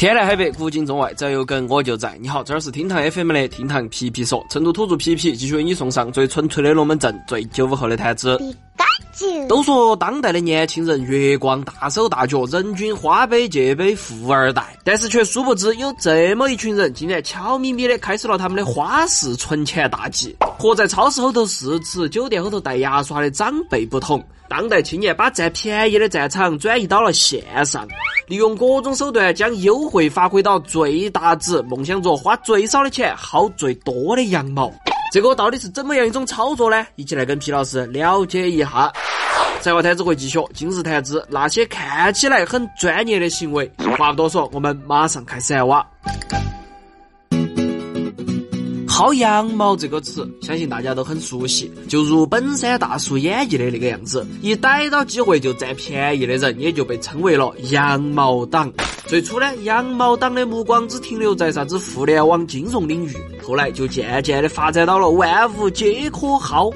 天南海北，古今中外，只要有梗我就在。你好，这儿是厅堂 FM 的厅堂皮皮说，成都土著皮皮继续为你送上最纯粹的龙门阵，最九五后的谈资。都说当代的年轻人月光大手大脚，人均花呗借呗富二代，但是却殊不知有这么一群人，竟然悄咪咪的开始了他们的花式存钱大计。和在超市后头试吃、酒店后头带牙刷的长辈不同，当代青年把占便宜的战场转移到了线上。利用各种手段将优惠发挥到最大值，梦想着花最少的钱薅最多的羊毛。这个到底是怎么样一种操作呢？一起来跟皮老师了解一下。财话谈资会继续，今日谈资那些看起来很专业的行为。话不多说，我们马上开始来挖。薅羊毛这个词，相信大家都很熟悉，就如本山大叔演绎的那个样子，一逮到机会就占便宜的人，也就被称为了羊毛党。最初呢，羊毛党的目光只停留在啥子互联网金融领域，后来就渐渐的发展到了万物皆可薅。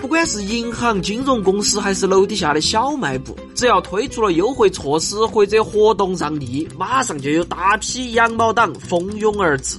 不管是银行、金融公司，还是楼底下的小卖部，只要推出了优惠措施或者活动让利，马上就有大批羊毛党蜂拥而至。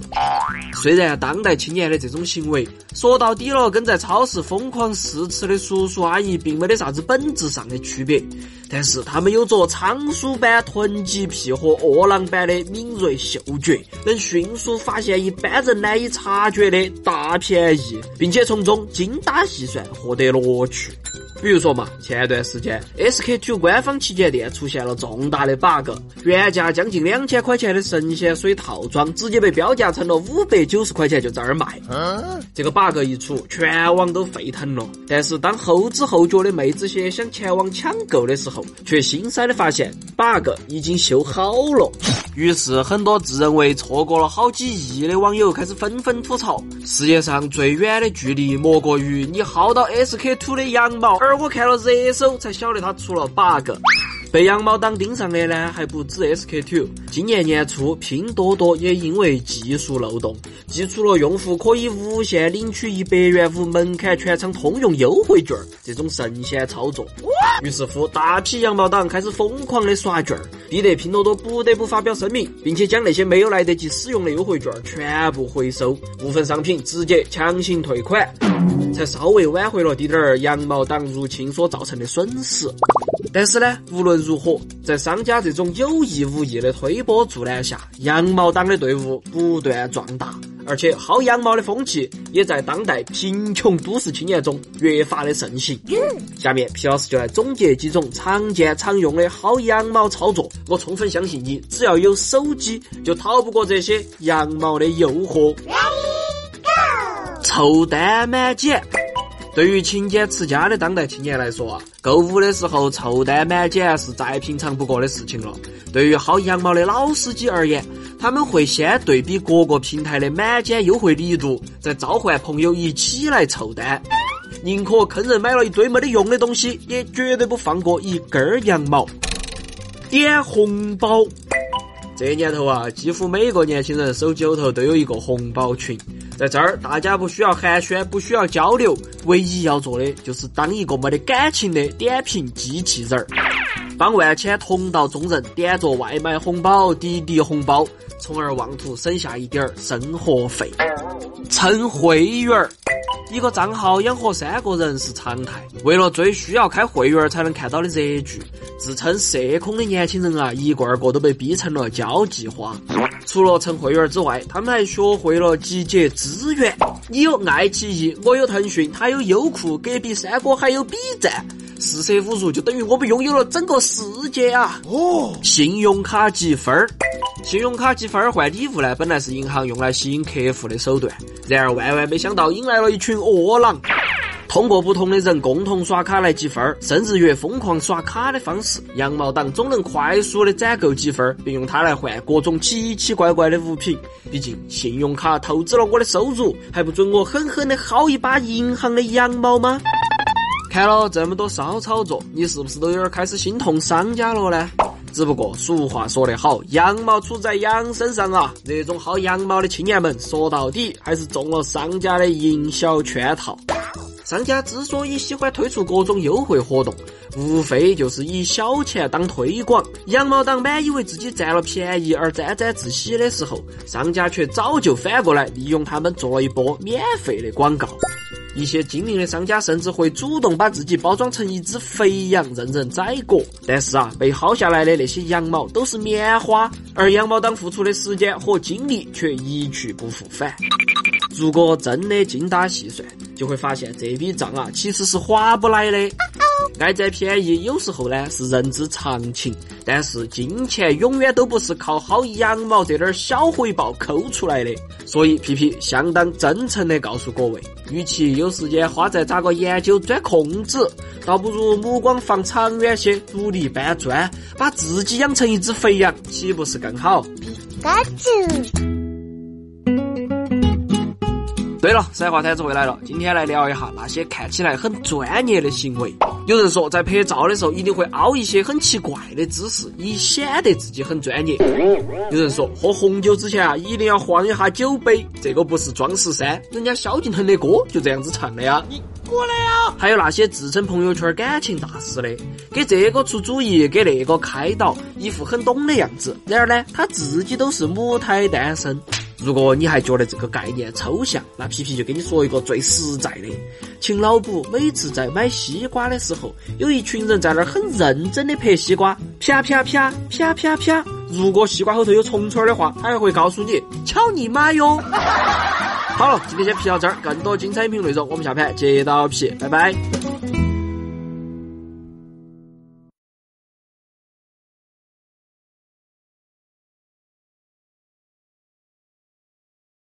虽然当代青年的这种行为，说到底了，跟在超市疯狂试吃的叔叔阿姨并没得啥子本质上的区别，但是他们有着仓鼠般囤积癖和饿狼般的敏锐嗅觉，能迅速发现一般人难以察觉的大便宜，并且从中精打细算。获得乐趣。比如说嘛，前段时间 SK two 官方旗舰店出现了重大的 bug，原价将近两千块钱的神仙水套装直接被标价成了五百九十块钱就在那儿卖。这个 bug 一出，全网都沸腾了。但是当后知后觉的妹子些想前往抢购的时候，却心塞的发现 bug 已经修好了。于是很多自认为错过了好几亿的网友开始纷纷吐槽：世界上最远的距离莫过于你薅到 SK two 的羊毛。而我看了热搜，才晓得他出了 bug。被羊毛党盯上的呢，还不止 SK two。今年年初，拼多多也因为技术漏洞，寄出了用户可以无限领取一百元无门槛全场通用优惠券这种神仙操作。于是乎，大批羊毛党开始疯狂的刷券，逼得拼多多不得不发表声明，并且将那些没有来得及使用的优惠券全部回收，部分商品直接强行退款，才稍微挽回了滴点儿羊毛党入侵所造成的损失。但是呢，无论如何，在商家这种有意无意的推波助澜下，羊毛党的队伍不断壮大，而且薅羊毛的风气也在当代贫穷都市青年中越发的盛行。下面皮老师就来总结几种常见常用的薅羊毛操作，我充分相信你只要有手机，就逃不过这些羊毛的诱惑。凑单满减。对于勤俭持家的当代青年来说啊，购物的时候凑单满减是再平常不过的事情了。对于薅羊毛的老司机而言，他们会先对比各个平台的满减优惠力度，再召唤朋友一起来凑单，宁可坑人买了一堆没得用的东西，也绝对不放过一根羊毛。点红包。这年头啊，几乎每个年轻人手机后头都有一个红包群，在这儿大家不需要寒暄，不需要交流，唯一要做的就是当一个没得感情的点评机器人儿，帮万千同道中人点着外卖红包、滴滴红包，从而妄图省下一点儿生活费。蹭会员儿，一个账号养活三个人是常态，为了追需要开会员才能看到的热剧。自称社恐的年轻人啊，一个二个都被逼成了交际花。除了成会员之外，他们还学会了集结资源。你有爱奇艺，我有腾讯，他有优酷，隔壁三哥还有 B 站。四舍五入就等于我们拥有了整个世界啊！哦，信用卡积分儿，信用卡积分换礼物呢，本来是银行用来吸引客户的手段，然而万万没想到引来了一群饿狼。通过不同的人共同刷卡来积分，甚至越疯狂刷卡的方式，羊毛党总能快速的攒够积分，并用它来换各种奇奇怪怪的物品。毕竟信用卡透支了我的收入，还不准我狠狠的薅一把银行的羊毛吗？看了这么多骚操作，你是不是都有点开始心痛商家了呢？只不过俗话说得好，羊毛出在羊身上啊！这种薅羊毛的青年们，说到底还是中了商家的营销圈套。商家之所以喜欢推出各种优惠活动，无非就是以小钱当推广。羊毛党满以为自己占了便宜而沾沾自喜的时候，商家却早就反过来利用他们做了一波免费的广告。一些精明的商家甚至会主动把自己包装成一只肥羊，任人宰割。但是啊，被薅下来的那些羊毛都是棉花，而羊毛党付出的时间和精力却一去不复返。如果真的精打细算，就会发现这笔账啊，其实是划不来的。爱占便宜有时候呢是人之常情，但是金钱永远都不是靠薅羊毛这点小回报抠出来的。所以皮皮相当真诚的告诉各位，与其有时间花在咋个研究钻空子，倒不如目光放长远些，努力搬砖，把自己养成一只肥羊，岂不是更好？干净。对了，三话摊子回来了，今天来聊一下那些看起来很专业的行为。有人说，在拍照的时候一定会凹一些很奇怪的姿势，以显得自己很专业。有人说，喝红酒之前啊，一定要晃一下酒杯，这个不是装饰三，人家萧敬腾的歌就这样子唱的呀。你过来呀！还有那些自称朋友圈感情大师的，给这个出主意，给那个开导，一副很懂的样子。然而呢，他自己都是母胎单身。如果你还觉得这个概念抽象，那皮皮就跟你说一个最实在的，请脑补每次在买西瓜的时候，有一群人在那儿很认真的拍西瓜，啪啪啪啪啪啪。如果西瓜后头有虫虫的话，他还会告诉你，巧你妈哟。好了，今天先皮到这儿，更多精彩音频内容，我们下盘接到皮，拜拜。